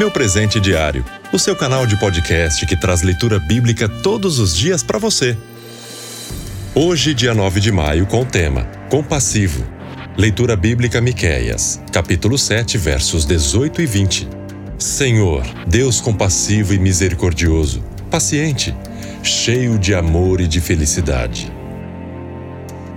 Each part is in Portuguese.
Meu Presente Diário, o seu canal de podcast que traz leitura bíblica todos os dias para você. Hoje, dia 9 de maio, com o tema Compassivo. Leitura bíblica Miqueias, capítulo 7, versos 18 e 20. Senhor, Deus compassivo e misericordioso, paciente, cheio de amor e de felicidade.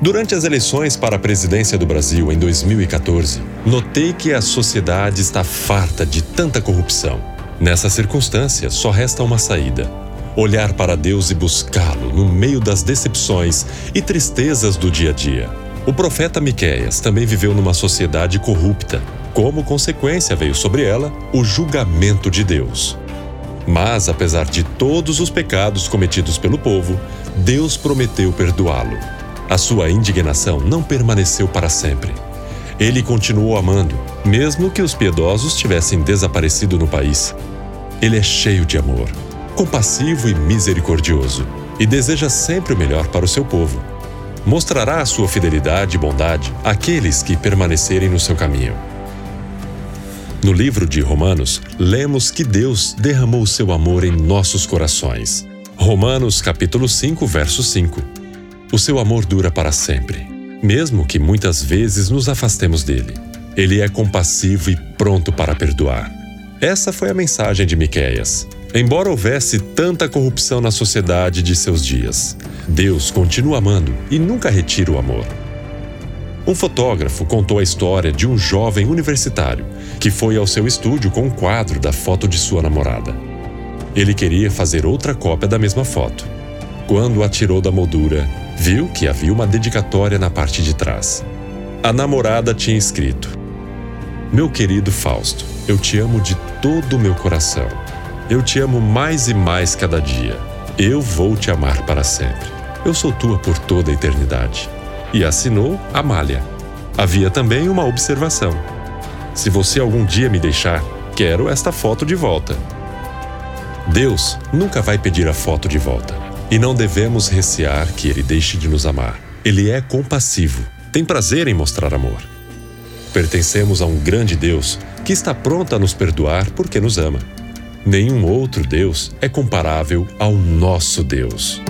Durante as eleições para a presidência do Brasil em 2014, notei que a sociedade está farta de tanta corrupção. Nessa circunstância, só resta uma saída: olhar para Deus e buscá-lo no meio das decepções e tristezas do dia a dia. O profeta Miqueias também viveu numa sociedade corrupta. Como consequência, veio sobre ela o julgamento de Deus. Mas, apesar de todos os pecados cometidos pelo povo, Deus prometeu perdoá-lo. A sua indignação não permaneceu para sempre. Ele continuou amando, mesmo que os piedosos tivessem desaparecido no país. Ele é cheio de amor, compassivo e misericordioso, e deseja sempre o melhor para o seu povo. Mostrará a sua fidelidade e bondade àqueles que permanecerem no seu caminho. No livro de Romanos, lemos que Deus derramou seu amor em nossos corações. Romanos capítulo 5, verso 5. O seu amor dura para sempre, mesmo que muitas vezes nos afastemos dele. Ele é compassivo e pronto para perdoar. Essa foi a mensagem de Miqueias. Embora houvesse tanta corrupção na sociedade de seus dias, Deus continua amando e nunca retira o amor. Um fotógrafo contou a história de um jovem universitário que foi ao seu estúdio com um quadro da foto de sua namorada. Ele queria fazer outra cópia da mesma foto. Quando a tirou da moldura, viu que havia uma dedicatória na parte de trás. A namorada tinha escrito: Meu querido Fausto, eu te amo de todo o meu coração. Eu te amo mais e mais cada dia. Eu vou te amar para sempre. Eu sou tua por toda a eternidade. E assinou Amália. Havia também uma observação: Se você algum dia me deixar, quero esta foto de volta. Deus nunca vai pedir a foto de volta. E não devemos recear que ele deixe de nos amar. Ele é compassivo, tem prazer em mostrar amor. Pertencemos a um grande Deus que está pronto a nos perdoar porque nos ama. Nenhum outro Deus é comparável ao nosso Deus.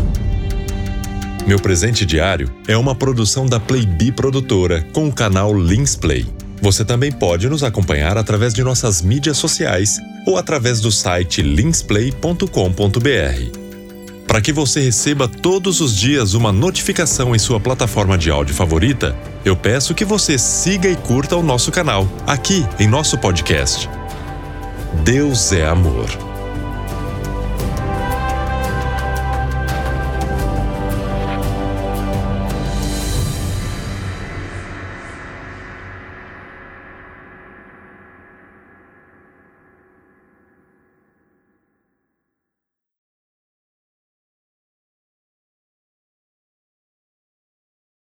Meu presente diário é uma produção da Playbee Produtora com o canal Lins Play. Você também pode nos acompanhar através de nossas mídias sociais ou através do site linsplay.com.br. Para que você receba todos os dias uma notificação em sua plataforma de áudio favorita, eu peço que você siga e curta o nosso canal, aqui em nosso podcast. Deus é amor.